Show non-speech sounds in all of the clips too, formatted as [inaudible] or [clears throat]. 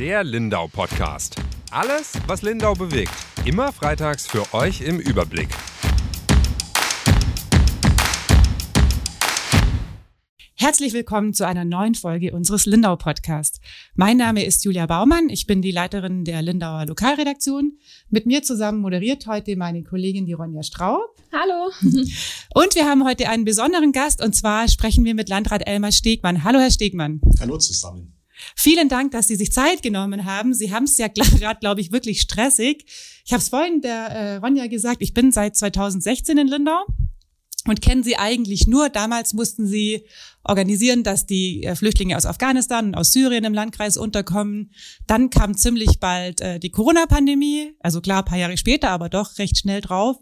Der Lindau Podcast. Alles, was Lindau bewegt. Immer freitags für euch im Überblick. Herzlich willkommen zu einer neuen Folge unseres Lindau Podcasts. Mein Name ist Julia Baumann. Ich bin die Leiterin der Lindauer Lokalredaktion. Mit mir zusammen moderiert heute meine Kollegin die Ronja Straub. Hallo. [laughs] Und wir haben heute einen besonderen Gast und zwar sprechen wir mit Landrat Elmar Stegmann. Hallo, Herr Stegmann. Hallo zusammen. Vielen Dank, dass Sie sich Zeit genommen haben. Sie haben es ja [laughs] gerade, glaube ich, wirklich stressig. Ich habe es vorhin der äh, Ronja gesagt, ich bin seit 2016 in Lindau und kennen sie eigentlich nur. Damals mussten sie organisieren, dass die äh, Flüchtlinge aus Afghanistan und aus Syrien im Landkreis unterkommen. Dann kam ziemlich bald äh, die Corona-Pandemie, also klar, paar Jahre später, aber doch recht schnell drauf.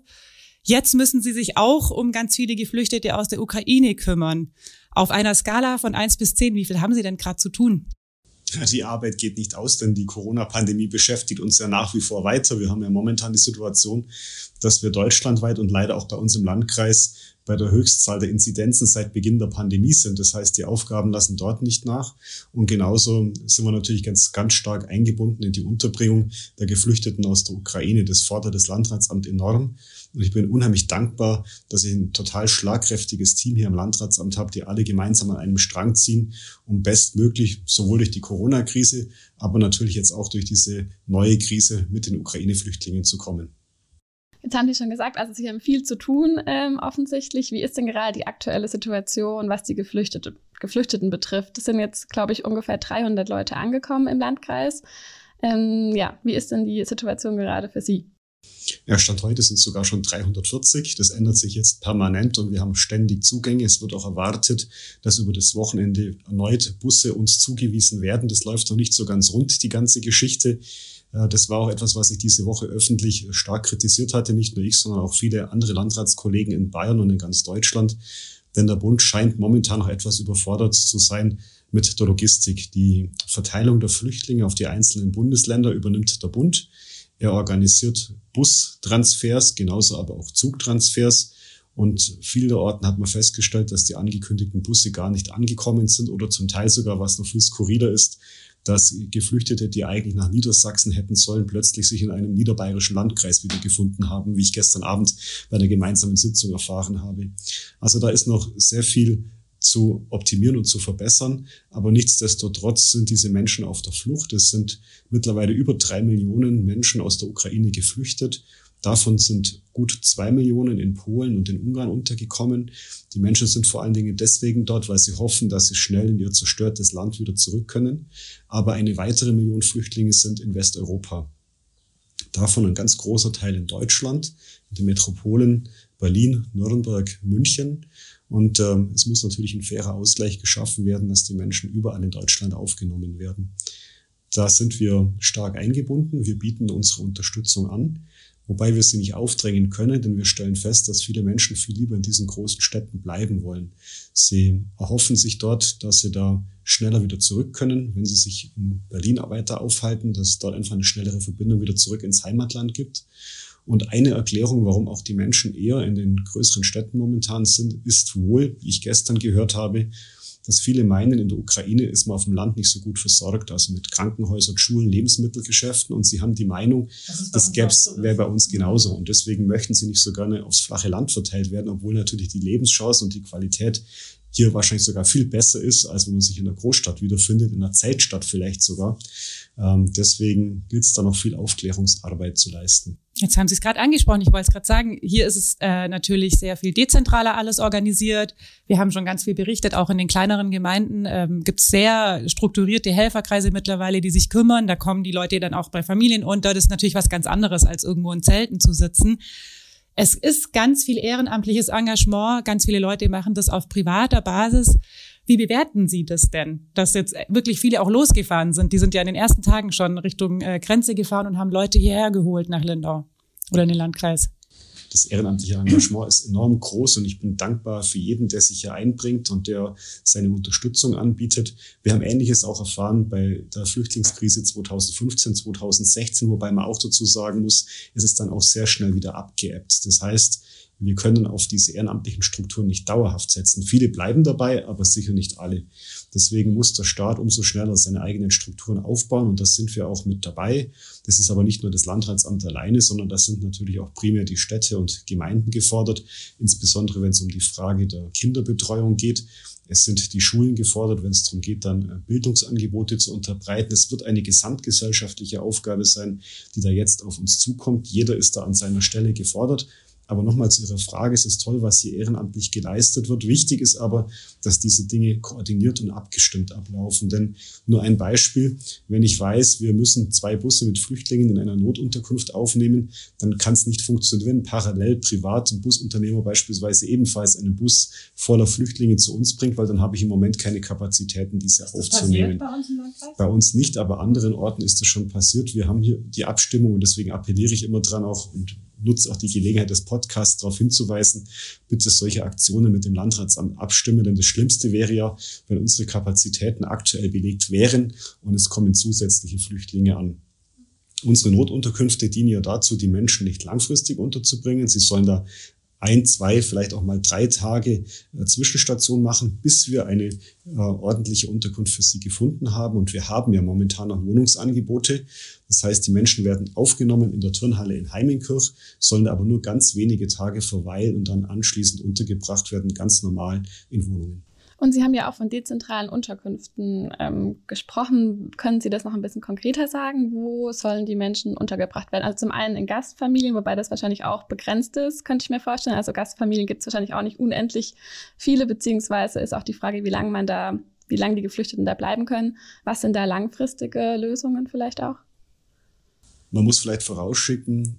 Jetzt müssen sie sich auch um ganz viele Geflüchtete aus der Ukraine kümmern. Auf einer Skala von eins bis zehn, wie viel haben Sie denn gerade zu tun? Die Arbeit geht nicht aus, denn die Corona-Pandemie beschäftigt uns ja nach wie vor weiter. Wir haben ja momentan die Situation, dass wir deutschlandweit und leider auch bei uns im Landkreis bei der Höchstzahl der Inzidenzen seit Beginn der Pandemie sind. Das heißt, die Aufgaben lassen dort nicht nach. Und genauso sind wir natürlich ganz, ganz stark eingebunden in die Unterbringung der Geflüchteten aus der Ukraine. Das fordert das Landratsamt enorm. Und ich bin unheimlich dankbar, dass ich ein total schlagkräftiges Team hier im Landratsamt habe, die alle gemeinsam an einem Strang ziehen, um bestmöglich sowohl durch die Corona-Krise, aber natürlich jetzt auch durch diese neue Krise mit den Ukraine-Flüchtlingen zu kommen. Jetzt haben Sie schon gesagt, also Sie haben viel zu tun ähm, offensichtlich. Wie ist denn gerade die aktuelle Situation, was die Geflüchtete, Geflüchteten betrifft? Es sind jetzt, glaube ich, ungefähr 300 Leute angekommen im Landkreis. Ähm, ja, wie ist denn die Situation gerade für Sie? Ja, Stand heute sind es sogar schon 340. Das ändert sich jetzt permanent und wir haben ständig Zugänge. Es wird auch erwartet, dass über das Wochenende erneut Busse uns zugewiesen werden. Das läuft noch nicht so ganz rund, die ganze Geschichte. Äh, das war auch etwas, was ich diese Woche öffentlich stark kritisiert hatte. Nicht nur ich, sondern auch viele andere Landratskollegen in Bayern und in ganz Deutschland. Denn der Bund scheint momentan noch etwas überfordert zu sein mit der Logistik. Die Verteilung der Flüchtlinge auf die einzelnen Bundesländer übernimmt der Bund. Er organisiert Bustransfers, genauso aber auch Zugtransfers. Und vielerorten hat man festgestellt, dass die angekündigten Busse gar nicht angekommen sind oder zum Teil sogar, was noch viel skurriler ist, dass Geflüchtete, die eigentlich nach Niedersachsen hätten sollen, plötzlich sich in einem niederbayerischen Landkreis wiedergefunden haben, wie ich gestern Abend bei einer gemeinsamen Sitzung erfahren habe. Also da ist noch sehr viel zu optimieren und zu verbessern. Aber nichtsdestotrotz sind diese Menschen auf der Flucht. Es sind mittlerweile über drei Millionen Menschen aus der Ukraine geflüchtet. Davon sind gut zwei Millionen in Polen und in Ungarn untergekommen. Die Menschen sind vor allen Dingen deswegen dort, weil sie hoffen, dass sie schnell in ihr zerstörtes Land wieder zurück können. Aber eine weitere Million Flüchtlinge sind in Westeuropa. Davon ein ganz großer Teil in Deutschland, in den Metropolen Berlin, Nürnberg, München. Und ähm, es muss natürlich ein fairer Ausgleich geschaffen werden, dass die Menschen überall in Deutschland aufgenommen werden. Da sind wir stark eingebunden. Wir bieten unsere Unterstützung an, wobei wir sie nicht aufdrängen können, denn wir stellen fest, dass viele Menschen viel lieber in diesen großen Städten bleiben wollen. Sie erhoffen sich dort, dass sie da schneller wieder zurück können, wenn sie sich in Berlin weiter aufhalten, dass es dort einfach eine schnellere Verbindung wieder zurück ins Heimatland gibt. Und eine Erklärung, warum auch die Menschen eher in den größeren Städten momentan sind, ist wohl, wie ich gestern gehört habe, dass viele meinen, in der Ukraine ist man auf dem Land nicht so gut versorgt, also mit Krankenhäusern, Schulen, Lebensmittelgeschäften. Und sie haben die Meinung, das, das gäbe wäre bei uns genauso. Und deswegen möchten sie nicht so gerne aufs flache Land verteilt werden, obwohl natürlich die Lebenschancen und die Qualität hier wahrscheinlich sogar viel besser ist, als wenn man sich in der Großstadt wiederfindet, in einer Zeltstadt vielleicht sogar. Ähm, deswegen gilt es da noch viel Aufklärungsarbeit zu leisten. Jetzt haben Sie es gerade angesprochen, ich wollte es gerade sagen, hier ist es äh, natürlich sehr viel dezentraler alles organisiert. Wir haben schon ganz viel berichtet, auch in den kleineren Gemeinden ähm, gibt es sehr strukturierte Helferkreise mittlerweile, die sich kümmern. Da kommen die Leute dann auch bei Familien unter. Das ist natürlich was ganz anderes, als irgendwo in Zelten zu sitzen. Es ist ganz viel ehrenamtliches Engagement, ganz viele Leute machen das auf privater Basis. Wie bewerten Sie das denn, dass jetzt wirklich viele auch losgefahren sind? Die sind ja in den ersten Tagen schon Richtung äh, Grenze gefahren und haben Leute hierher geholt nach Lindau oder in den Landkreis das ehrenamtliche Engagement ist enorm groß und ich bin dankbar für jeden, der sich hier einbringt und der seine Unterstützung anbietet. Wir haben Ähnliches auch erfahren bei der Flüchtlingskrise 2015, 2016, wobei man auch dazu sagen muss, es ist dann auch sehr schnell wieder abgeebbt. Das heißt, wir können auf diese ehrenamtlichen Strukturen nicht dauerhaft setzen. Viele bleiben dabei, aber sicher nicht alle. Deswegen muss der Staat umso schneller seine eigenen Strukturen aufbauen und das sind wir auch mit dabei. Das ist aber nicht nur das Landratsamt alleine, sondern das sind natürlich auch primär die Städte und Gemeinden gefordert, insbesondere wenn es um die Frage der Kinderbetreuung geht. Es sind die Schulen gefordert, wenn es darum geht, dann äh, Bildungsangebote zu unterbreiten. Es wird eine gesamtgesellschaftliche Aufgabe sein, die da jetzt auf uns zukommt. Jeder ist da an seiner Stelle gefordert. Aber nochmal zu Ihrer Frage, es ist toll, was hier ehrenamtlich geleistet wird. Wichtig ist aber, dass diese Dinge koordiniert und abgestimmt ablaufen. Denn nur ein Beispiel, wenn ich weiß, wir müssen zwei Busse mit Flüchtlingen in einer Notunterkunft aufnehmen, dann kann es nicht funktionieren, parallel privat ein Busunternehmer beispielsweise ebenfalls einen Bus voller Flüchtlinge zu uns bringt, weil dann habe ich im Moment keine Kapazitäten, diese ist aufzunehmen. Bei uns, bei uns nicht, aber anderen Orten ist das schon passiert. Wir haben hier die Abstimmung und deswegen appelliere ich immer dran auch und nutze auch die Gelegenheit des Podcasts darauf hinzuweisen, bitte solche Aktionen mit dem Landratsamt abstimmen, denn das Schlimmste wäre ja, wenn unsere Kapazitäten aktuell belegt wären und es kommen zusätzliche Flüchtlinge an. Unsere Notunterkünfte dienen ja dazu, die Menschen nicht langfristig unterzubringen. Sie sollen da ein, zwei, vielleicht auch mal drei Tage äh, Zwischenstation machen, bis wir eine äh, ordentliche Unterkunft für sie gefunden haben. Und wir haben ja momentan noch Wohnungsangebote. Das heißt, die Menschen werden aufgenommen in der Turnhalle in Heimenkirch, sollen aber nur ganz wenige Tage verweilen und dann anschließend untergebracht werden, ganz normal in Wohnungen. Und Sie haben ja auch von dezentralen Unterkünften ähm, gesprochen. Können Sie das noch ein bisschen konkreter sagen? Wo sollen die Menschen untergebracht werden? Also zum einen in Gastfamilien, wobei das wahrscheinlich auch begrenzt ist, könnte ich mir vorstellen. Also Gastfamilien gibt es wahrscheinlich auch nicht unendlich viele, beziehungsweise ist auch die Frage, wie lange man da, wie lange die Geflüchteten da bleiben können. Was sind da langfristige Lösungen vielleicht auch? Man muss vielleicht vorausschicken,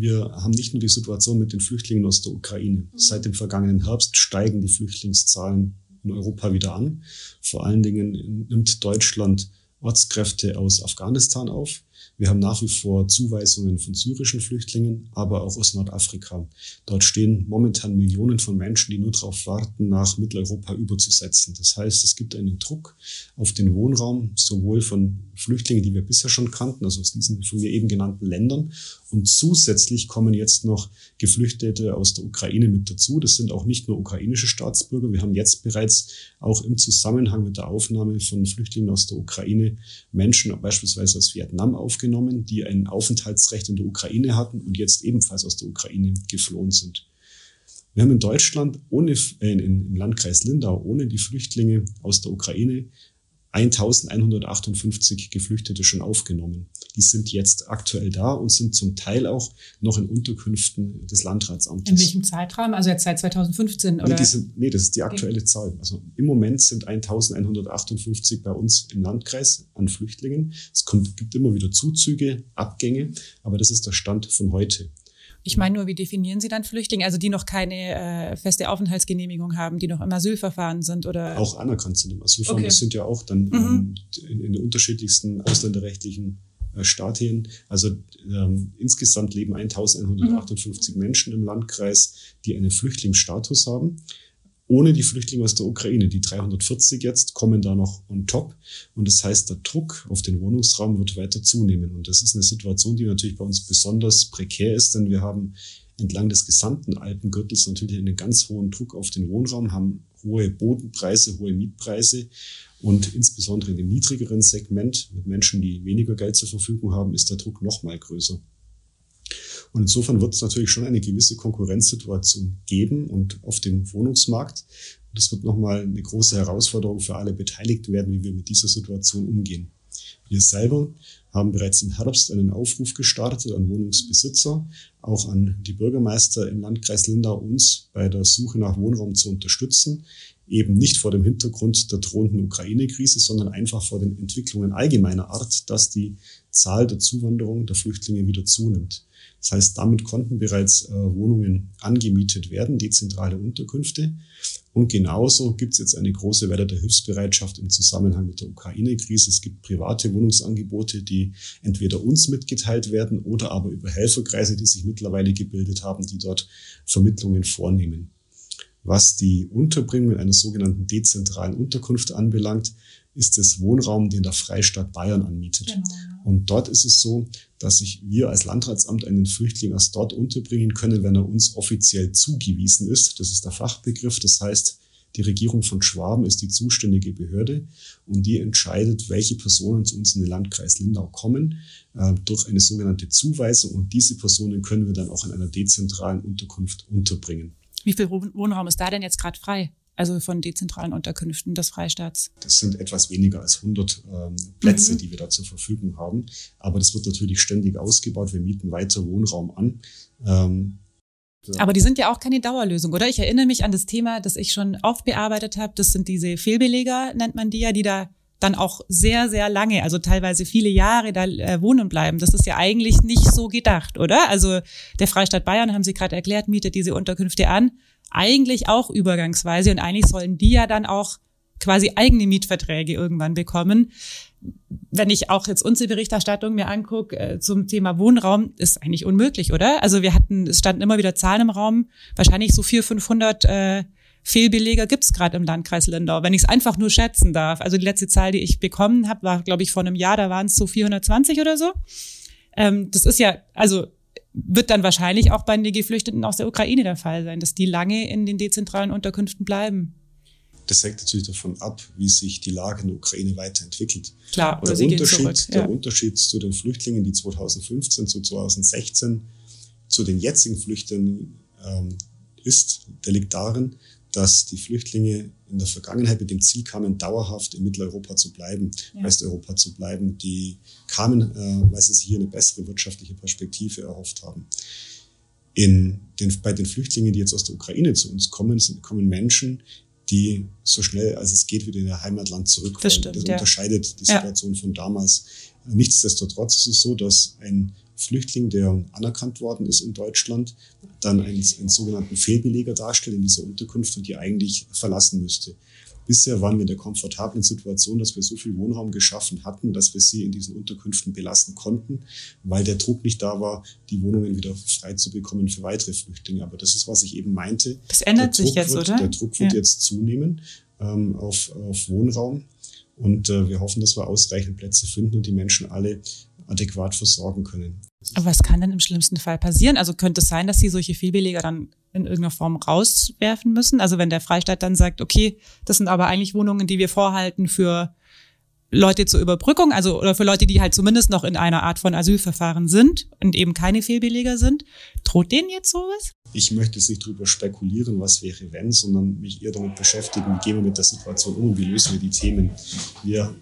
wir haben nicht nur die Situation mit den Flüchtlingen aus der Ukraine. Mhm. Seit dem vergangenen Herbst steigen die Flüchtlingszahlen in Europa wieder an. Vor allen Dingen nimmt Deutschland Ortskräfte aus Afghanistan auf. Wir haben nach wie vor Zuweisungen von syrischen Flüchtlingen, aber auch aus Nordafrika. Dort stehen momentan Millionen von Menschen, die nur darauf warten, nach Mitteleuropa überzusetzen. Das heißt, es gibt einen Druck auf den Wohnraum, sowohl von Flüchtlingen, die wir bisher schon kannten, also aus diesen von mir eben genannten Ländern. Und zusätzlich kommen jetzt noch Geflüchtete aus der Ukraine mit dazu. Das sind auch nicht nur ukrainische Staatsbürger. Wir haben jetzt bereits auch im Zusammenhang mit der Aufnahme von Flüchtlingen aus der Ukraine Menschen beispielsweise aus Vietnam aufgenommen, die ein Aufenthaltsrecht in der Ukraine hatten und jetzt ebenfalls aus der Ukraine geflohen sind. Wir haben in Deutschland ohne, äh, im Landkreis Lindau ohne die Flüchtlinge aus der Ukraine 1158 Geflüchtete schon aufgenommen. Die sind jetzt aktuell da und sind zum Teil auch noch in Unterkünften des Landratsamtes. In welchem Zeitraum? Also jetzt seit 2015 oder? Nee, sind, nee das ist die aktuelle okay. Zahl. Also im Moment sind 1158 bei uns im Landkreis an Flüchtlingen. Es kommt, gibt immer wieder Zuzüge, Abgänge, aber das ist der Stand von heute. Ich meine nur, wie definieren Sie dann Flüchtlinge? Also die noch keine äh, feste Aufenthaltsgenehmigung haben, die noch im Asylverfahren sind oder? Auch anerkannt sind im Asylverfahren. Okay. Das sind ja auch dann mhm. ähm, in, in den unterschiedlichsten ausländerrechtlichen äh, Stadien. Also ähm, insgesamt leben 1158 mhm. Menschen im Landkreis, die einen Flüchtlingsstatus haben ohne die Flüchtlinge aus der Ukraine. Die 340 jetzt kommen da noch on top. Und das heißt, der Druck auf den Wohnungsraum wird weiter zunehmen. Und das ist eine Situation, die natürlich bei uns besonders prekär ist, denn wir haben entlang des gesamten Alpengürtels natürlich einen ganz hohen Druck auf den Wohnraum, haben hohe Bodenpreise, hohe Mietpreise. Und insbesondere in dem niedrigeren Segment mit Menschen, die weniger Geld zur Verfügung haben, ist der Druck noch mal größer. Und insofern wird es natürlich schon eine gewisse Konkurrenzsituation geben und auf dem Wohnungsmarkt. Das wird nochmal eine große Herausforderung für alle Beteiligten werden, wie wir mit dieser Situation umgehen. Wir selber haben bereits im Herbst einen Aufruf gestartet an Wohnungsbesitzer, auch an die Bürgermeister im Landkreis Lindau, uns bei der Suche nach Wohnraum zu unterstützen. Eben nicht vor dem Hintergrund der drohenden Ukraine-Krise, sondern einfach vor den Entwicklungen allgemeiner Art, dass die Zahl der Zuwanderung der Flüchtlinge wieder zunimmt. Das heißt, damit konnten bereits äh, Wohnungen angemietet werden, dezentrale Unterkünfte. Und genauso gibt es jetzt eine große Welle der Hilfsbereitschaft im Zusammenhang mit der Ukraine-Krise. Es gibt private Wohnungsangebote, die entweder uns mitgeteilt werden oder aber über Helferkreise, die sich mittlerweile gebildet haben, die dort Vermittlungen vornehmen. Was die Unterbringung in einer sogenannten dezentralen Unterkunft anbelangt, ist es Wohnraum, den der Freistaat Bayern anmietet. Genau. Und dort ist es so, dass sich wir als Landratsamt einen Flüchtling erst dort unterbringen können, wenn er uns offiziell zugewiesen ist. Das ist der Fachbegriff. Das heißt, die Regierung von Schwaben ist die zuständige Behörde und die entscheidet, welche Personen zu uns in den Landkreis Lindau kommen, äh, durch eine sogenannte Zuweisung. Und diese Personen können wir dann auch in einer dezentralen Unterkunft unterbringen. Wie viel Wohnraum ist da denn jetzt gerade frei? Also von dezentralen Unterkünften des Freistaats? Das sind etwas weniger als 100 ähm, Plätze, mhm. die wir da zur Verfügung haben. Aber das wird natürlich ständig ausgebaut. Wir mieten weiter Wohnraum an. Ähm, aber die sind ja auch keine Dauerlösung, oder? Ich erinnere mich an das Thema, das ich schon oft bearbeitet habe. Das sind diese Fehlbeleger, nennt man die ja, die da dann auch sehr, sehr lange, also teilweise viele Jahre da äh, wohnen bleiben. Das ist ja eigentlich nicht so gedacht, oder? Also der Freistaat Bayern, haben Sie gerade erklärt, mietet diese Unterkünfte an eigentlich auch übergangsweise und eigentlich sollen die ja dann auch quasi eigene Mietverträge irgendwann bekommen. Wenn ich auch jetzt unsere Berichterstattung mir angucke äh, zum Thema Wohnraum, ist eigentlich unmöglich, oder? Also wir hatten, es standen immer wieder Zahlen im Raum, wahrscheinlich so 400, 500 äh, Fehlbeleger gibt's gerade im Landkreis Lindau, wenn ich es einfach nur schätzen darf. Also die letzte Zahl, die ich bekommen habe, war, glaube ich, vor einem Jahr, da waren es so 420 oder so. Ähm, das ist ja, also wird dann wahrscheinlich auch bei den Geflüchteten aus der Ukraine der Fall sein, dass die lange in den dezentralen Unterkünften bleiben. Das hängt natürlich davon ab, wie sich die Lage in der Ukraine weiterentwickelt. Klar, oder der sie Unterschied, zurück. Ja. Der Unterschied zu den Flüchtlingen, die 2015 zu 2016 zu den jetzigen Flüchtlingen ähm, ist, der liegt darin, dass die Flüchtlinge in der Vergangenheit mit dem Ziel kamen, dauerhaft in Mitteleuropa zu bleiben, ja. Westeuropa zu bleiben. Die kamen, äh, weil sie sich hier eine bessere wirtschaftliche Perspektive erhofft haben. In den, bei den Flüchtlingen, die jetzt aus der Ukraine zu uns kommen, sind, kommen Menschen, die so schnell als es geht wieder in ihr Heimatland zurück Das, stimmt, das ja. unterscheidet die Situation ja. von damals. Nichtsdestotrotz ist es so, dass ein Flüchtling, der anerkannt worden ist in Deutschland, dann einen, einen sogenannten Fehlbeleger darstellt in dieser Unterkunft und die eigentlich verlassen müsste. Bisher waren wir in der komfortablen Situation, dass wir so viel Wohnraum geschaffen hatten, dass wir sie in diesen Unterkünften belassen konnten, weil der Druck nicht da war, die Wohnungen wieder frei zu bekommen für weitere Flüchtlinge. Aber das ist, was ich eben meinte. Das ändert sich jetzt, wird, oder? Der Druck wird ja. jetzt zunehmen ähm, auf, auf Wohnraum. Und äh, wir hoffen, dass wir ausreichend Plätze finden und die Menschen alle adäquat versorgen können. Aber was kann denn im schlimmsten Fall passieren? Also könnte es sein, dass Sie solche Fehlbeleger dann in irgendeiner Form rauswerfen müssen? Also wenn der Freistaat dann sagt, okay, das sind aber eigentlich Wohnungen, die wir vorhalten für Leute zur Überbrückung, also oder für Leute, die halt zumindest noch in einer Art von Asylverfahren sind und eben keine Fehlbeleger sind. Droht denen jetzt sowas? Ich möchte jetzt nicht darüber spekulieren, was wäre wenn, sondern mich eher damit beschäftigen, wie gehen wir mit der Situation um wie lösen wir die Themen. Wir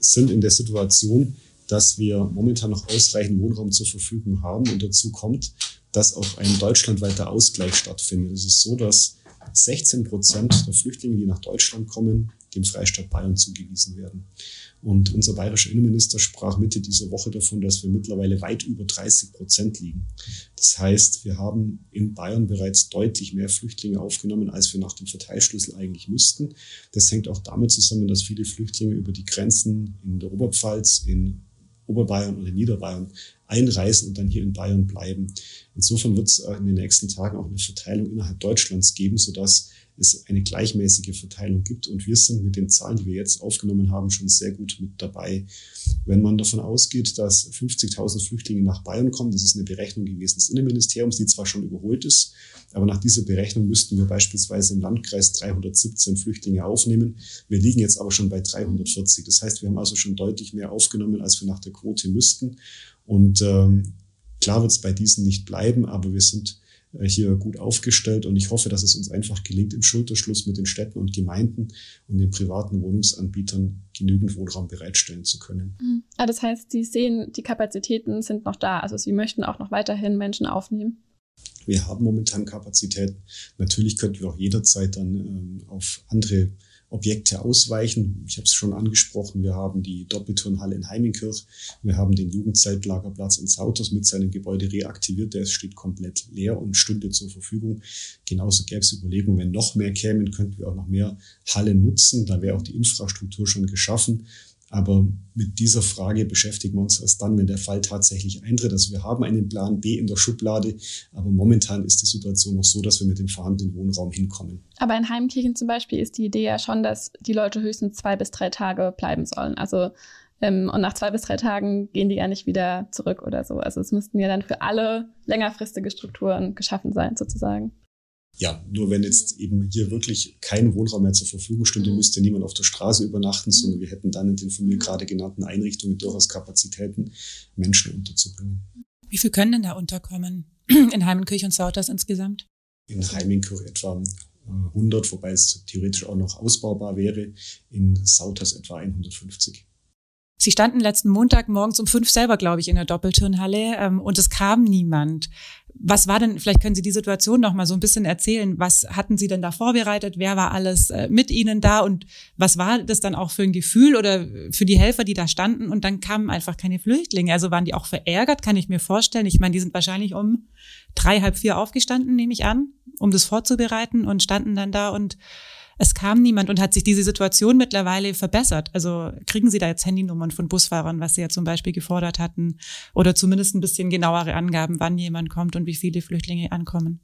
sind in der Situation, dass wir momentan noch ausreichend Wohnraum zur Verfügung haben. Und dazu kommt, dass auch ein deutschlandweiter Ausgleich stattfindet. Es ist so, dass 16 Prozent der Flüchtlinge, die nach Deutschland kommen, dem Freistaat Bayern zugewiesen werden. Und unser bayerischer Innenminister sprach Mitte dieser Woche davon, dass wir mittlerweile weit über 30 Prozent liegen. Das heißt, wir haben in Bayern bereits deutlich mehr Flüchtlinge aufgenommen, als wir nach dem Verteilschlüssel eigentlich müssten. Das hängt auch damit zusammen, dass viele Flüchtlinge über die Grenzen in der Oberpfalz, in Oberbayern oder Niederbayern einreisen und dann hier in Bayern bleiben. Insofern wird es in den nächsten Tagen auch eine Verteilung innerhalb Deutschlands geben, sodass es eine gleichmäßige Verteilung gibt. Und wir sind mit den Zahlen, die wir jetzt aufgenommen haben, schon sehr gut mit dabei. Wenn man davon ausgeht, dass 50.000 Flüchtlinge nach Bayern kommen, das ist eine Berechnung gewesen des Innenministeriums, die zwar schon überholt ist, aber nach dieser Berechnung müssten wir beispielsweise im Landkreis 317 Flüchtlinge aufnehmen. Wir liegen jetzt aber schon bei 340. Das heißt, wir haben also schon deutlich mehr aufgenommen, als wir nach der Quote müssten. Und ähm, klar wird es bei diesen nicht bleiben, aber wir sind hier gut aufgestellt und ich hoffe, dass es uns einfach gelingt, im Schulterschluss mit den Städten und Gemeinden und den privaten Wohnungsanbietern genügend Wohnraum bereitstellen zu können. Mhm. Ah, das heißt, Sie sehen, die Kapazitäten sind noch da. Also Sie möchten auch noch weiterhin Menschen aufnehmen. Wir haben momentan Kapazitäten. Natürlich könnten wir auch jederzeit dann ähm, auf andere Objekte ausweichen. Ich habe es schon angesprochen, wir haben die Doppelturnhalle in Heiminkirch, wir haben den Jugendzeltlagerplatz in Sauters mit seinem Gebäude reaktiviert, der steht komplett leer und stünde zur Verfügung. Genauso gäbe es Überlegungen, wenn noch mehr kämen, könnten wir auch noch mehr Hallen nutzen, da wäre auch die Infrastruktur schon geschaffen. Aber mit dieser Frage beschäftigen wir uns erst dann, wenn der Fall tatsächlich eintritt. Also wir haben einen Plan B in der Schublade, aber momentan ist die Situation noch so, dass wir mit dem vorhandenen Wohnraum hinkommen. Aber in Heimkirchen zum Beispiel ist die Idee ja schon, dass die Leute höchstens zwei bis drei Tage bleiben sollen. Also ähm, und nach zwei bis drei Tagen gehen die ja nicht wieder zurück oder so. Also es müssten ja dann für alle längerfristige Strukturen geschaffen sein, sozusagen. Ja, nur wenn jetzt eben hier wirklich kein Wohnraum mehr zur Verfügung stünde, mhm. müsste niemand auf der Straße übernachten, mhm. sondern wir hätten dann in den von mir gerade genannten Einrichtungen durchaus Kapazitäten, Menschen unterzubringen. Wie viel können denn da unterkommen in Heimenkirch und Sauters insgesamt? In Heimenkirch etwa 100, äh, wobei es theoretisch auch noch ausbaubar wäre. In Sauters etwa 150. Sie standen letzten Montag morgens um fünf selber, glaube ich, in der Doppelturnhalle ähm, und es kam niemand. Was war denn, vielleicht können Sie die Situation noch mal so ein bisschen erzählen. Was hatten Sie denn da vorbereitet? Wer war alles äh, mit Ihnen da? Und was war das dann auch für ein Gefühl oder für die Helfer, die da standen? Und dann kamen einfach keine Flüchtlinge. Also waren die auch verärgert, kann ich mir vorstellen. Ich meine, die sind wahrscheinlich um drei, halb vier aufgestanden, nehme ich an, um das vorzubereiten und standen dann da und es kam niemand und hat sich diese Situation mittlerweile verbessert. Also kriegen Sie da jetzt Handynummern von Busfahrern, was Sie ja zum Beispiel gefordert hatten, oder zumindest ein bisschen genauere Angaben, wann jemand kommt und wie viele Flüchtlinge ankommen?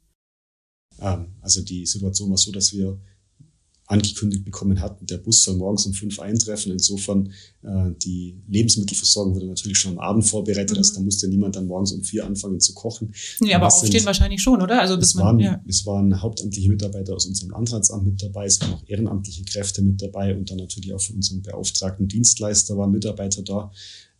Ähm, also die Situation war so, dass wir angekündigt bekommen hatten, der Bus soll morgens um fünf eintreffen. Insofern äh, die Lebensmittelversorgung wurde natürlich schon am Abend vorbereitet, mhm. also da musste niemand dann morgens um vier anfangen zu kochen. Nee, aber aufstehen sind, wahrscheinlich schon, oder? Also bis es, man, waren, ja. es waren hauptamtliche Mitarbeiter aus unserem Landratsamt mit dabei, es waren auch ehrenamtliche Kräfte mit dabei und dann natürlich auch von unserem beauftragten Dienstleister waren Mitarbeiter da.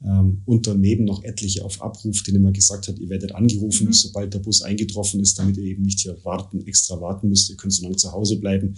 Ähm, und daneben noch etliche auf Abruf, denen man gesagt hat, ihr werdet angerufen, mhm. sobald der Bus eingetroffen ist, damit ihr eben nicht hier warten, extra warten müsst. Ihr könnt so lange zu Hause bleiben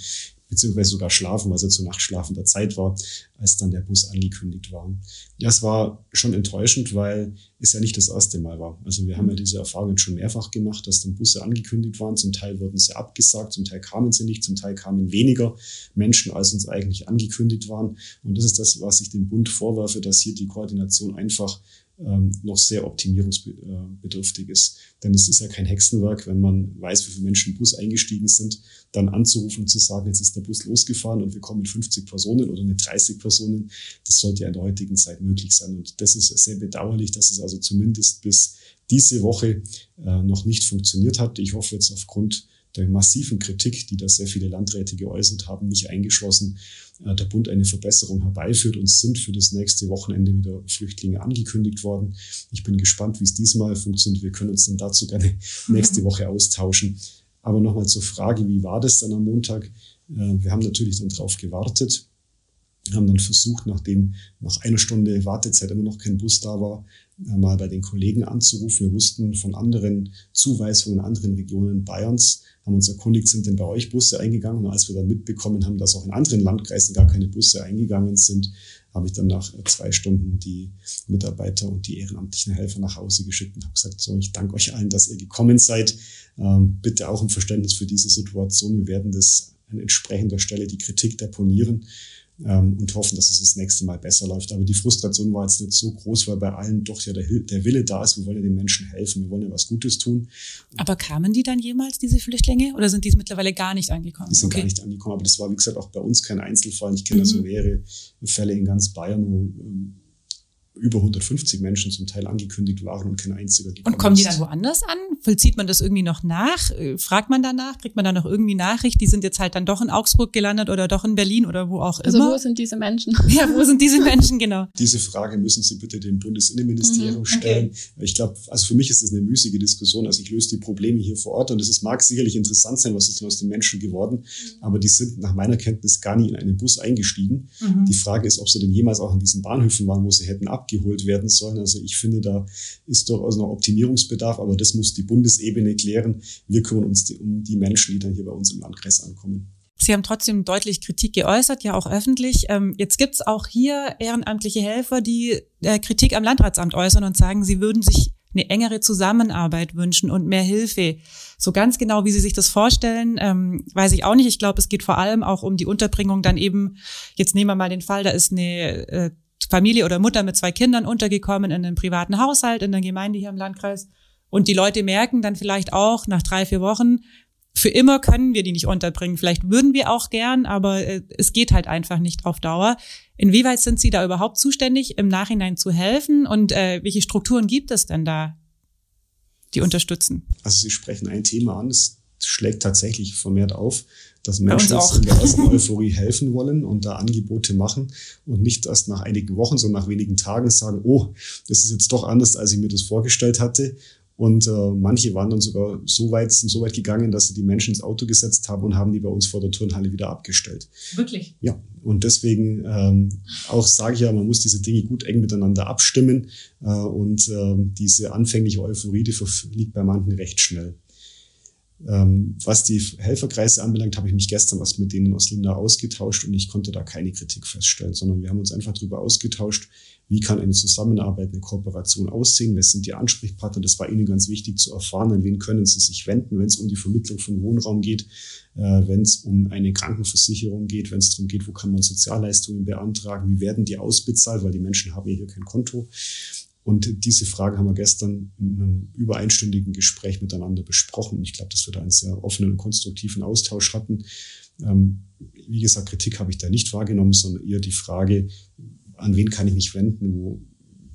beziehungsweise sogar schlafen, was ja zu nachtschlafender Zeit war, als dann der Bus angekündigt war. Ja, es war schon enttäuschend, weil es ja nicht das erste Mal war. Also wir haben ja diese Erfahrung schon mehrfach gemacht, dass dann Busse angekündigt waren. Zum Teil wurden sie abgesagt, zum Teil kamen sie nicht, zum Teil kamen weniger Menschen, als uns eigentlich angekündigt waren. Und das ist das, was ich dem Bund vorwerfe, dass hier die Koordination einfach ähm, noch sehr optimierungsbedürftig ist. Denn es ist ja kein Hexenwerk, wenn man weiß, wie viele Menschen im Bus eingestiegen sind, dann anzurufen und zu sagen, jetzt ist der Bus losgefahren und wir kommen mit 50 Personen oder mit 30 Personen. Das sollte ja in der heutigen Zeit möglich sein. Und das ist sehr bedauerlich, dass es also zumindest bis diese Woche äh, noch nicht funktioniert hat. Ich hoffe jetzt aufgrund der massiven Kritik, die da sehr viele Landräte geäußert haben, mich eingeschlossen, äh, der Bund eine Verbesserung herbeiführt. Uns sind für das nächste Wochenende wieder Flüchtlinge angekündigt worden. Ich bin gespannt, wie es diesmal funktioniert. Wir können uns dann dazu gerne nächste Woche austauschen. Aber nochmal zur Frage, wie war das dann am Montag? Äh, wir haben natürlich dann drauf gewartet, haben dann versucht, nachdem nach einer Stunde Wartezeit immer noch kein Bus da war, äh, mal bei den Kollegen anzurufen. Wir wussten von anderen Zuweisungen in anderen Regionen Bayerns, haben uns erkundigt, sind denn bei euch Busse eingegangen? Und als wir dann mitbekommen haben, dass auch in anderen Landkreisen gar keine Busse eingegangen sind, habe ich dann nach äh, zwei Stunden die Mitarbeiter und die ehrenamtlichen Helfer nach Hause geschickt und habe gesagt, so, ich danke euch allen, dass ihr gekommen seid. Ähm, bitte auch um Verständnis für diese Situation. Wir werden das an entsprechender Stelle die Kritik deponieren ähm, und hoffen, dass es das nächste Mal besser läuft. Aber die Frustration war jetzt nicht so groß, weil bei allen doch ja der, der Wille da ist. Wir wollen ja den Menschen helfen, wir wollen ja was Gutes tun. Aber kamen die dann jemals, diese Flüchtlinge, oder sind die mittlerweile gar nicht angekommen? Die sind okay. gar nicht angekommen, aber das war, wie gesagt, auch bei uns kein Einzelfall. Ich kenne mhm. also mehrere Fälle in ganz Bayern, wo ähm, über 150 Menschen zum Teil angekündigt waren und kein einziger gekommen Und kommen die dann woanders an? Vollzieht man das irgendwie noch nach? Äh, fragt man danach? Kriegt man da noch irgendwie Nachricht? Die sind jetzt halt dann doch in Augsburg gelandet oder doch in Berlin oder wo auch also immer. Also wo sind diese Menschen? [laughs] Ja, wo sind diese [laughs] Menschen, genau. Diese Frage müssen Sie bitte dem Bundesinnenministerium mhm, okay. stellen. Ich glaube, also für mich ist das eine müßige Diskussion. Also ich löse die Probleme hier vor Ort und es mag sicherlich interessant sein, was ist denn aus den Menschen geworden, mhm. aber die sind nach meiner Kenntnis gar nie in einen Bus eingestiegen. Mhm. Die Frage ist, ob sie denn jemals auch an diesen Bahnhöfen waren, wo sie hätten abgeholt werden sollen. Also ich finde, da ist durchaus noch Optimierungsbedarf, aber das muss die Bundesebene klären. Wir kümmern uns um die Menschen, die dann hier bei uns im Landkreis ankommen. Sie haben trotzdem deutlich Kritik geäußert, ja auch öffentlich. Ähm, jetzt gibt's auch hier ehrenamtliche Helfer, die äh, Kritik am Landratsamt äußern und sagen, sie würden sich eine engere Zusammenarbeit wünschen und mehr Hilfe. So ganz genau, wie Sie sich das vorstellen, ähm, weiß ich auch nicht. Ich glaube, es geht vor allem auch um die Unterbringung dann eben, jetzt nehmen wir mal den Fall, da ist eine äh, Familie oder Mutter mit zwei Kindern untergekommen in einem privaten Haushalt in der Gemeinde hier im Landkreis. Und die Leute merken dann vielleicht auch nach drei, vier Wochen, für immer können wir die nicht unterbringen. Vielleicht würden wir auch gern, aber äh, es geht halt einfach nicht auf Dauer. Inwieweit sind Sie da überhaupt zuständig, im Nachhinein zu helfen und äh, welche Strukturen gibt es denn da, die unterstützen? Also Sie sprechen ein Thema an, es schlägt tatsächlich vermehrt auf, dass Menschen jetzt in der ersten Euphorie helfen wollen und da Angebote machen und nicht erst nach einigen Wochen, sondern nach wenigen Tagen sagen, oh, das ist jetzt doch anders, als ich mir das vorgestellt hatte und äh, manche waren dann sogar so weit, sind so weit gegangen, dass sie die Menschen ins Auto gesetzt haben und haben die bei uns vor der Turnhalle wieder abgestellt. Wirklich? Ja. Und deswegen ähm, auch sage ich ja, man muss diese Dinge gut eng miteinander abstimmen. Äh, und äh, diese anfängliche Euphorie, die liegt bei manchen recht schnell. Ähm, was die Helferkreise anbelangt, habe ich mich gestern was mit denen aus Linda ausgetauscht und ich konnte da keine Kritik feststellen, sondern wir haben uns einfach darüber ausgetauscht, wie kann eine Zusammenarbeit, eine Kooperation aussehen, wer sind die Ansprechpartner, das war ihnen ganz wichtig zu erfahren, an wen können sie sich wenden, wenn es um die Vermittlung von Wohnraum geht, äh, wenn es um eine Krankenversicherung geht, wenn es darum geht, wo kann man Sozialleistungen beantragen, wie werden die ausbezahlt, weil die Menschen haben ja hier kein Konto. Und diese Frage haben wir gestern in einem über einstündigen Gespräch miteinander besprochen. Ich glaube, dass wir da einen sehr offenen und konstruktiven Austausch hatten. Ähm, wie gesagt, Kritik habe ich da nicht wahrgenommen, sondern eher die Frage, an wen kann ich mich wenden, wo,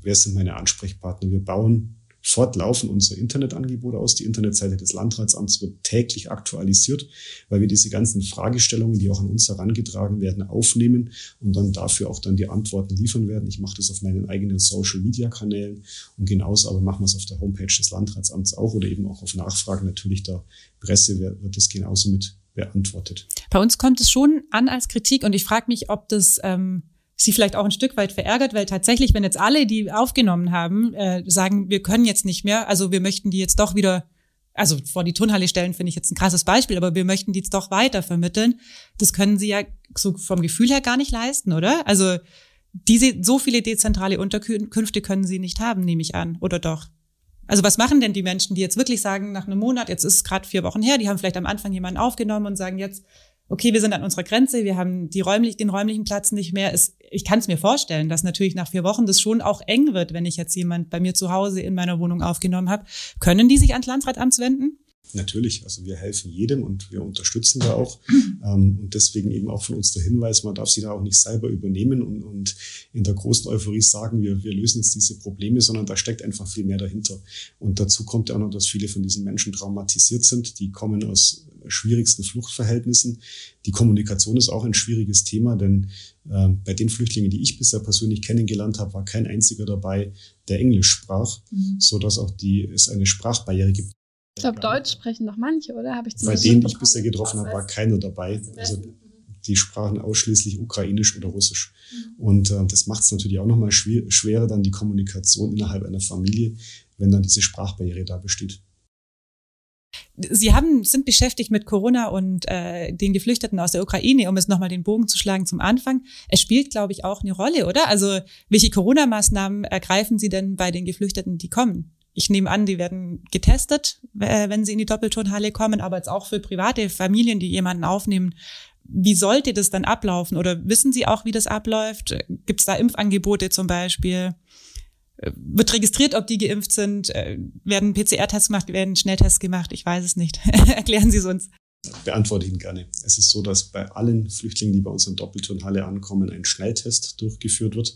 wer sind meine Ansprechpartner. Wir bauen fortlaufend unser Internetangebot aus. Die Internetseite des Landratsamts wird täglich aktualisiert, weil wir diese ganzen Fragestellungen, die auch an uns herangetragen werden, aufnehmen und dann dafür auch dann die Antworten liefern werden. Ich mache das auf meinen eigenen Social-Media-Kanälen und genauso aber machen wir es auf der Homepage des Landratsamts auch oder eben auch auf Nachfragen natürlich der Presse wird das genauso mit beantwortet. Bei uns kommt es schon an als Kritik und ich frage mich, ob das ähm sie vielleicht auch ein Stück weit verärgert, weil tatsächlich, wenn jetzt alle, die aufgenommen haben, äh, sagen, wir können jetzt nicht mehr, also wir möchten die jetzt doch wieder, also vor die Turnhalle stellen, finde ich jetzt ein krasses Beispiel, aber wir möchten die jetzt doch weiter vermitteln. Das können sie ja so vom Gefühl her gar nicht leisten, oder? Also diese so viele dezentrale Unterkünfte können sie nicht haben, nehme ich an, oder doch? Also was machen denn die Menschen, die jetzt wirklich sagen, nach einem Monat, jetzt ist es gerade vier Wochen her, die haben vielleicht am Anfang jemanden aufgenommen und sagen jetzt, okay, wir sind an unserer Grenze, wir haben die räumlich, den räumlichen Platz nicht mehr. Es, ich kann es mir vorstellen, dass natürlich nach vier Wochen das schon auch eng wird, wenn ich jetzt jemand bei mir zu Hause in meiner Wohnung aufgenommen habe. Können die sich ans Landsratamt wenden? Natürlich, also wir helfen jedem und wir unterstützen da auch. Ähm, und deswegen eben auch von uns der Hinweis, man darf sie da auch nicht selber übernehmen und, und in der großen Euphorie sagen, wir, wir lösen jetzt diese Probleme, sondern da steckt einfach viel mehr dahinter. Und dazu kommt ja auch noch, dass viele von diesen Menschen traumatisiert sind. Die kommen aus schwierigsten Fluchtverhältnissen. Die Kommunikation ist auch ein schwieriges Thema, denn äh, bei den Flüchtlingen, die ich bisher persönlich kennengelernt habe, war kein einziger dabei, der Englisch sprach, mhm. so dass auch die es eine Sprachbarriere gibt. Ich glaube, Deutsch sprechen noch manche, oder? Habe ich Bei denen, die ich bisher getroffen habe, war keiner dabei. Also die sprachen ausschließlich Ukrainisch oder Russisch. Mhm. Und äh, das macht es natürlich auch nochmal schwer, schwerer, dann die Kommunikation innerhalb einer Familie, wenn dann diese Sprachbarriere da besteht. Sie haben, sind beschäftigt mit Corona und äh, den Geflüchteten aus der Ukraine, um es nochmal den Bogen zu schlagen zum Anfang. Es spielt, glaube ich, auch eine Rolle, oder? Also welche Corona-Maßnahmen ergreifen Sie denn bei den Geflüchteten, die kommen? Ich nehme an, die werden getestet, äh, wenn sie in die Doppeltonhalle kommen, aber jetzt auch für private Familien, die jemanden aufnehmen. Wie sollte das dann ablaufen? Oder wissen Sie auch, wie das abläuft? Gibt es da Impfangebote zum Beispiel? wird registriert, ob die geimpft sind, äh, werden PCR-Tests gemacht, werden Schnelltests gemacht, ich weiß es nicht. [laughs] Erklären Sie es uns. Beantworte ich Ihnen gerne. Es ist so, dass bei allen Flüchtlingen, die bei uns in Doppelturnhalle ankommen, ein Schnelltest durchgeführt wird.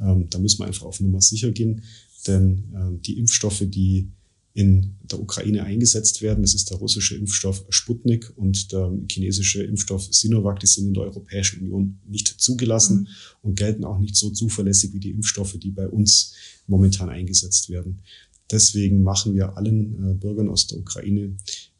Ähm, da müssen wir einfach auf Nummer sicher gehen, denn ähm, die Impfstoffe, die in der Ukraine eingesetzt werden. Das ist der russische Impfstoff Sputnik und der chinesische Impfstoff Sinovac. Die sind in der Europäischen Union nicht zugelassen mhm. und gelten auch nicht so zuverlässig wie die Impfstoffe, die bei uns momentan eingesetzt werden. Deswegen machen wir allen äh, Bürgern aus der Ukraine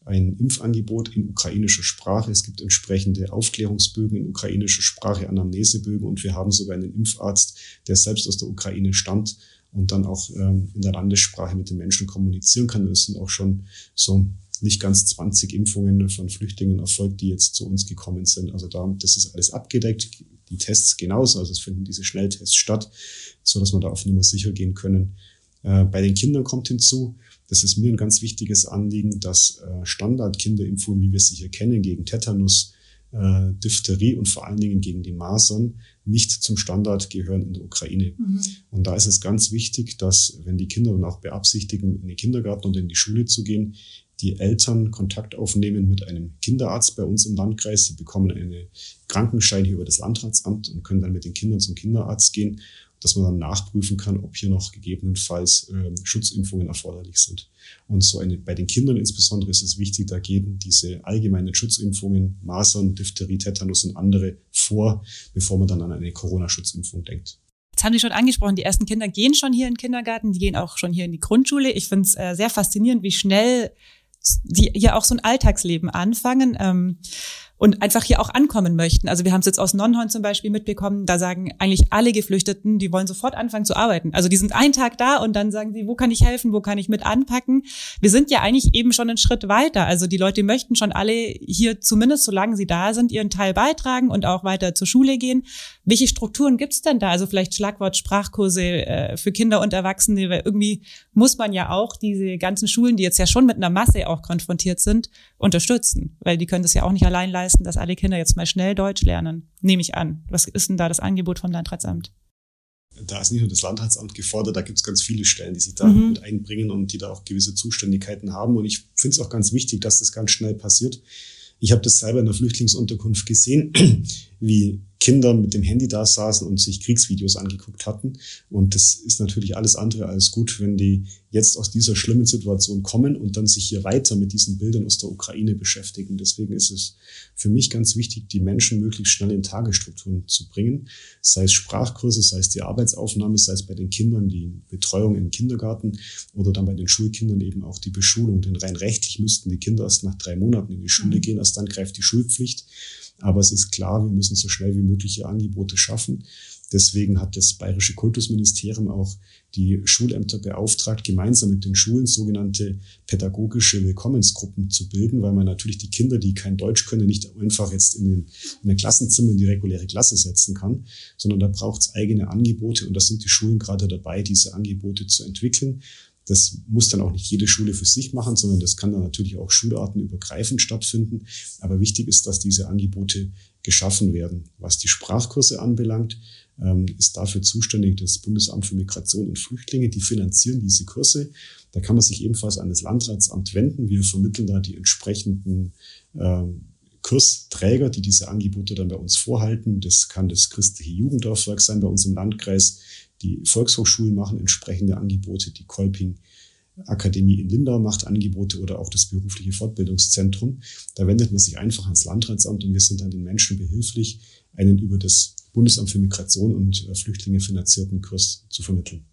ein Impfangebot in ukrainischer Sprache. Es gibt entsprechende Aufklärungsbögen in ukrainischer Sprache, Anamnesebögen und wir haben sogar einen Impfarzt, der selbst aus der Ukraine stammt und dann auch ähm, in der Landessprache mit den Menschen kommunizieren kann. Es sind auch schon so nicht ganz 20 Impfungen von Flüchtlingen erfolgt, die jetzt zu uns gekommen sind. Also da, das ist alles abgedeckt. Die Tests genauso, also es finden diese Schnelltests statt, so dass wir da auf Nummer sicher gehen können. Äh, bei den Kindern kommt hinzu, das ist mir ein ganz wichtiges Anliegen, dass äh, Standard-Kinderimpfungen, wie wir sie hier kennen, gegen Tetanus, äh, Diphtherie und vor allen Dingen gegen die Masern nicht zum Standard gehören in der Ukraine. Mhm. Und da ist es ganz wichtig, dass wenn die Kinder dann auch beabsichtigen, in den Kindergarten oder in die Schule zu gehen, die Eltern Kontakt aufnehmen mit einem Kinderarzt bei uns im Landkreis. Sie bekommen einen Krankenschein hier über das Landratsamt und können dann mit den Kindern zum Kinderarzt gehen, dass man dann nachprüfen kann, ob hier noch gegebenenfalls äh, Schutzimpfungen erforderlich sind. Und so eine, bei den Kindern insbesondere ist es wichtig, da gehen diese allgemeinen Schutzimpfungen, Masern, Diphtherie, Tetanus und andere vor, bevor man dann an eine Corona-Schutzimpfung denkt. Jetzt haben Sie schon angesprochen, die ersten Kinder gehen schon hier in den Kindergarten, die gehen auch schon hier in die Grundschule. Ich finde es äh, sehr faszinierend, wie schnell die hier auch so ein Alltagsleben anfangen. Ähm, und einfach hier auch ankommen möchten. Also wir haben es jetzt aus Nonhorn zum Beispiel mitbekommen, da sagen eigentlich alle Geflüchteten, die wollen sofort anfangen zu arbeiten. Also die sind einen Tag da und dann sagen sie, wo kann ich helfen, wo kann ich mit anpacken. Wir sind ja eigentlich eben schon einen Schritt weiter. Also die Leute möchten schon alle hier zumindest, solange sie da sind, ihren Teil beitragen und auch weiter zur Schule gehen. Welche Strukturen gibt's denn da? Also vielleicht Schlagwort Sprachkurse äh, für Kinder und Erwachsene, weil irgendwie muss man ja auch diese ganzen Schulen, die jetzt ja schon mit einer Masse auch konfrontiert sind, unterstützen, weil die können das ja auch nicht allein leisten leisten, dass alle Kinder jetzt mal schnell Deutsch lernen, nehme ich an. Was ist denn da das Angebot vom Landratsamt? Da ist nicht nur das Landratsamt gefordert, da gibt es ganz viele Stellen, die sich da mhm. mit einbringen und die da auch gewisse Zuständigkeiten haben. Und ich finde es auch ganz wichtig, dass das ganz schnell passiert. Ich habe das selber in der Flüchtlingsunterkunft gesehen, [clears throat] wie Kinder mit dem Handy da saßen und sich Kriegsvideos angeguckt hatten. Und das ist natürlich alles andere als gut, wenn die jetzt aus dieser schlimmen Situation kommen und dann sich hier weiter mit diesen Bildern aus der Ukraine beschäftigen. Deswegen ist es für mich ganz wichtig, die Menschen möglichst schnell in Tagesstrukturen zu bringen. Sei es Sprachkurse, sei es die Arbeitsaufnahme, sei es bei den Kindern die Betreuung im Kindergarten oder dann bei den Schulkindern eben auch die Beschulung. Denn rein rechtlich müssten die Kinder erst nach drei Monaten in die Schule mhm. gehen, erst dann greift die Schulpflicht. Aber es ist klar, wir müssen so schnell wie möglich hier Angebote schaffen. Deswegen hat das Bayerische Kultusministerium auch die Schulämter beauftragt, gemeinsam mit den Schulen sogenannte pädagogische Willkommensgruppen zu bilden, weil man natürlich die Kinder, die kein Deutsch können, nicht einfach jetzt in, den, in ein Klassenzimmer in die reguläre Klasse setzen kann, sondern da braucht es eigene Angebote und da sind die Schulen gerade dabei, diese Angebote zu entwickeln. Das muss dann auch nicht jede Schule für sich machen, sondern das kann dann natürlich auch schulartenübergreifend stattfinden. Aber wichtig ist, dass diese Angebote geschaffen werden. Was die Sprachkurse anbelangt, ähm, ist dafür zuständig das Bundesamt für Migration und Flüchtlinge. Die finanzieren diese Kurse. Da kann man sich ebenfalls an das Landratsamt wenden. Wir vermitteln da die entsprechenden ähm, Kursträger, die diese Angebote dann bei uns vorhalten. Das kann das christliche Jugenddorfwerk sein bei uns im Landkreis. Die Volkshochschulen machen entsprechende Angebote. Die Kolping Akademie in Lindau macht Angebote oder auch das berufliche Fortbildungszentrum. Da wendet man sich einfach ans Landratsamt und wir sind dann den Menschen behilflich, einen über das Bundesamt für Migration und äh, Flüchtlinge finanzierten Kurs zu vermitteln.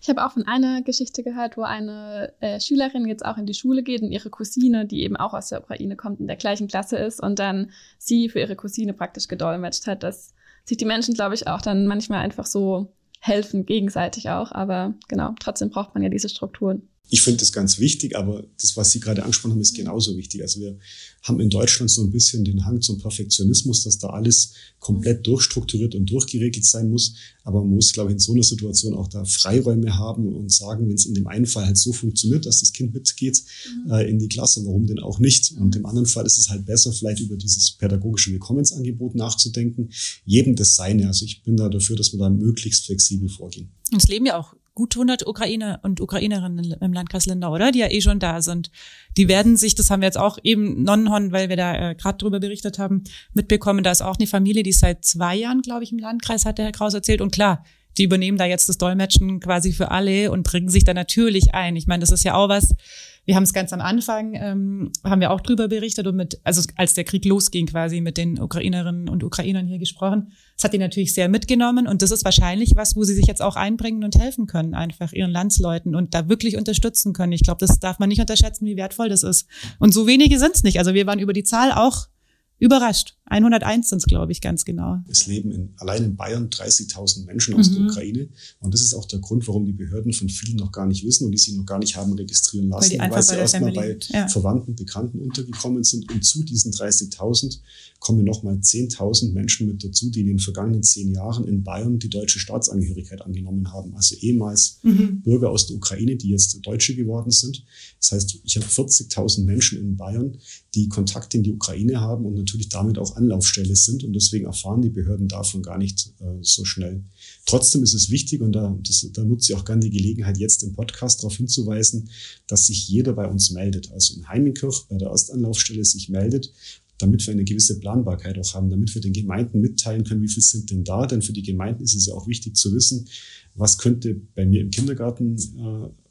Ich habe auch von einer Geschichte gehört, wo eine äh, Schülerin jetzt auch in die Schule geht und ihre Cousine, die eben auch aus der Ukraine kommt, in der gleichen Klasse ist und dann sie für ihre Cousine praktisch gedolmetscht hat, dass sich die Menschen, glaube ich, auch dann manchmal einfach so helfen, gegenseitig auch. Aber genau, trotzdem braucht man ja diese Strukturen. Ich finde das ganz wichtig, aber das, was Sie gerade angesprochen haben, ist genauso wichtig. Also wir haben in Deutschland so ein bisschen den Hang zum Perfektionismus, dass da alles komplett durchstrukturiert und durchgeregelt sein muss. Aber man muss, glaube ich, in so einer Situation auch da Freiräume haben und sagen, wenn es in dem einen Fall halt so funktioniert, dass das Kind mitgeht mhm. äh, in die Klasse, warum denn auch nicht? Und im anderen Fall ist es halt besser, vielleicht über dieses pädagogische Willkommensangebot nachzudenken. Jedem das Seine. Also ich bin da dafür, dass wir da möglichst flexibel vorgehen. Und es leben ja auch gut 100 Ukrainer und Ukrainerinnen im Landkreis Lindau, oder? Die ja eh schon da sind. Die werden sich, das haben wir jetzt auch eben Nonnenhorn, weil wir da äh, gerade drüber berichtet haben, mitbekommen. Da ist auch eine Familie, die seit zwei Jahren, glaube ich, im Landkreis, hat der Herr Kraus erzählt. Und klar, die übernehmen da jetzt das Dolmetschen quasi für alle und bringen sich da natürlich ein. Ich meine, das ist ja auch was, wir haben es ganz am Anfang, ähm, haben wir auch drüber berichtet und mit, also als der Krieg losging quasi mit den Ukrainerinnen und Ukrainern hier gesprochen. Das hat die natürlich sehr mitgenommen und das ist wahrscheinlich was, wo sie sich jetzt auch einbringen und helfen können, einfach ihren Landsleuten und da wirklich unterstützen können. Ich glaube, das darf man nicht unterschätzen, wie wertvoll das ist. Und so wenige sind es nicht. Also wir waren über die Zahl auch überrascht. 101 sind es, glaube ich, ganz genau. Es leben in, allein in Bayern 30.000 Menschen aus mhm. der Ukraine. Und das ist auch der Grund, warum die Behörden von vielen noch gar nicht wissen und die sie noch gar nicht haben registrieren lassen, weil, weil sie erstmal bei ja. Verwandten, Bekannten untergekommen sind. Und zu diesen 30.000 kommen nochmal 10.000 Menschen mit dazu, die in den vergangenen zehn Jahren in Bayern die deutsche Staatsangehörigkeit angenommen haben. Also ehemals mhm. Bürger aus der Ukraine, die jetzt Deutsche geworden sind. Das heißt, ich habe 40.000 Menschen in Bayern, die Kontakt in die Ukraine haben und natürlich damit auch Anlaufstelle sind und deswegen erfahren die Behörden davon gar nicht äh, so schnell. Trotzdem ist es wichtig und da, das, da nutze ich auch gerne die Gelegenheit, jetzt im Podcast darauf hinzuweisen, dass sich jeder bei uns meldet. Also in Heiminkirch bei der Erstanlaufstelle sich meldet, damit wir eine gewisse Planbarkeit auch haben, damit wir den Gemeinden mitteilen können, wie viel sind denn da. Denn für die Gemeinden ist es ja auch wichtig zu wissen, was könnte bei mir im Kindergarten äh,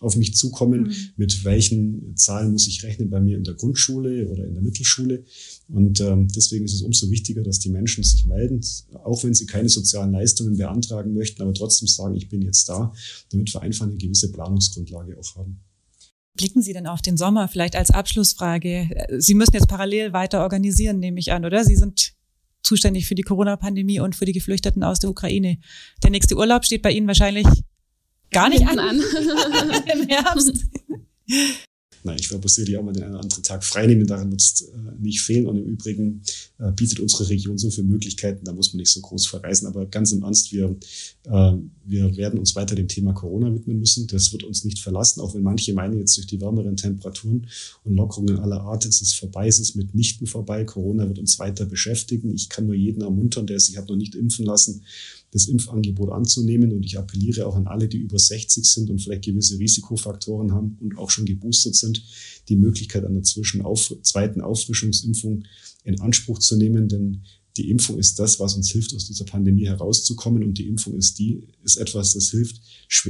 auf mich zukommen, mhm. mit welchen Zahlen muss ich rechnen bei mir in der Grundschule oder in der Mittelschule. Und ähm, deswegen ist es umso wichtiger, dass die Menschen sich melden, auch wenn sie keine sozialen Leistungen beantragen möchten, aber trotzdem sagen, ich bin jetzt da, damit wir einfach eine gewisse Planungsgrundlage auch haben. Blicken Sie denn auf den Sommer vielleicht als Abschlussfrage? Sie müssen jetzt parallel weiter organisieren, nehme ich an, oder? Sie sind zuständig für die Corona-Pandemie und für die Geflüchteten aus der Ukraine. Der nächste Urlaub steht bei Ihnen wahrscheinlich gar nicht an, an. [laughs] im Herbst. Nein, ich werde sicherlich auch mal den einen oder anderen Tag freinehmen, daran wird es äh, nicht fehlen. Und im Übrigen äh, bietet unsere Region so viele Möglichkeiten, da muss man nicht so groß verreisen. Aber ganz im Ernst, wir, äh, wir werden uns weiter dem Thema Corona widmen müssen. Das wird uns nicht verlassen, auch wenn manche meinen, jetzt durch die wärmeren Temperaturen und Lockerungen aller Art ist es vorbei, ist es mitnichten vorbei. Corona wird uns weiter beschäftigen. Ich kann nur jeden ermuntern, der sich hat noch nicht impfen lassen, das Impfangebot anzunehmen. Und ich appelliere auch an alle, die über 60 sind und vielleicht gewisse Risikofaktoren haben und auch schon geboostert sind, die Möglichkeit einer zwischen auf, zweiten Auffrischungsimpfung in Anspruch zu nehmen. Denn die Impfung ist das, was uns hilft, aus dieser Pandemie herauszukommen. Und die Impfung ist die, ist etwas, das hilft,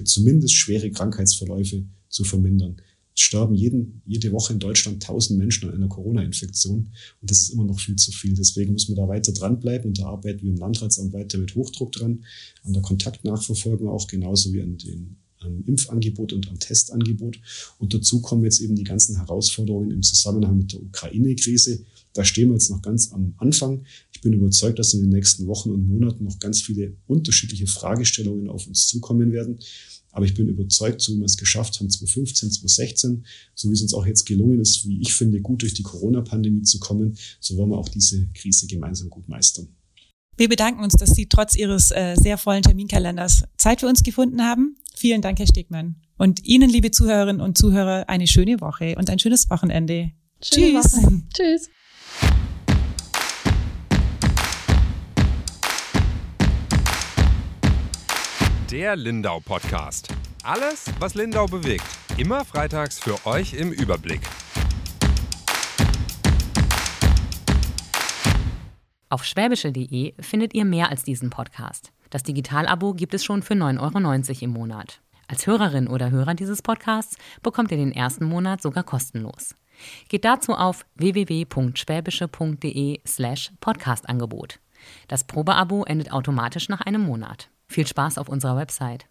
zumindest schwere Krankheitsverläufe zu vermindern. Es sterben jeden, jede Woche in Deutschland tausend Menschen an einer Corona-Infektion. Und das ist immer noch viel zu viel. Deswegen müssen wir da weiter dranbleiben. Und da arbeiten wir im Landratsamt weiter mit Hochdruck dran, an der Kontaktnachverfolgung auch, genauso wie an den am Impfangebot und am Testangebot. Und dazu kommen jetzt eben die ganzen Herausforderungen im Zusammenhang mit der Ukraine-Krise. Da stehen wir jetzt noch ganz am Anfang. Ich bin überzeugt, dass in den nächsten Wochen und Monaten noch ganz viele unterschiedliche Fragestellungen auf uns zukommen werden. Aber ich bin überzeugt, so wie wir es geschafft haben, 2015, 2016, so wie es uns auch jetzt gelungen ist, wie ich finde, gut durch die Corona-Pandemie zu kommen, so werden wir auch diese Krise gemeinsam gut meistern. Wir bedanken uns, dass Sie trotz Ihres äh, sehr vollen Terminkalenders Zeit für uns gefunden haben. Vielen Dank, Herr Stegmann. Und Ihnen, liebe Zuhörerinnen und Zuhörer, eine schöne Woche und ein schönes Wochenende. Schöne Tschüss. Woche. Tschüss. Der Lindau Podcast. Alles, was Lindau bewegt. Immer freitags für euch im Überblick. Auf schwäbische.de findet ihr mehr als diesen Podcast. Das Digitalabo gibt es schon für 9,90 Euro im Monat. Als Hörerin oder Hörer dieses Podcasts bekommt ihr den ersten Monat sogar kostenlos. Geht dazu auf www.schwäbische.de slash Podcastangebot. Das Probeabo endet automatisch nach einem Monat. Viel Spaß auf unserer Website.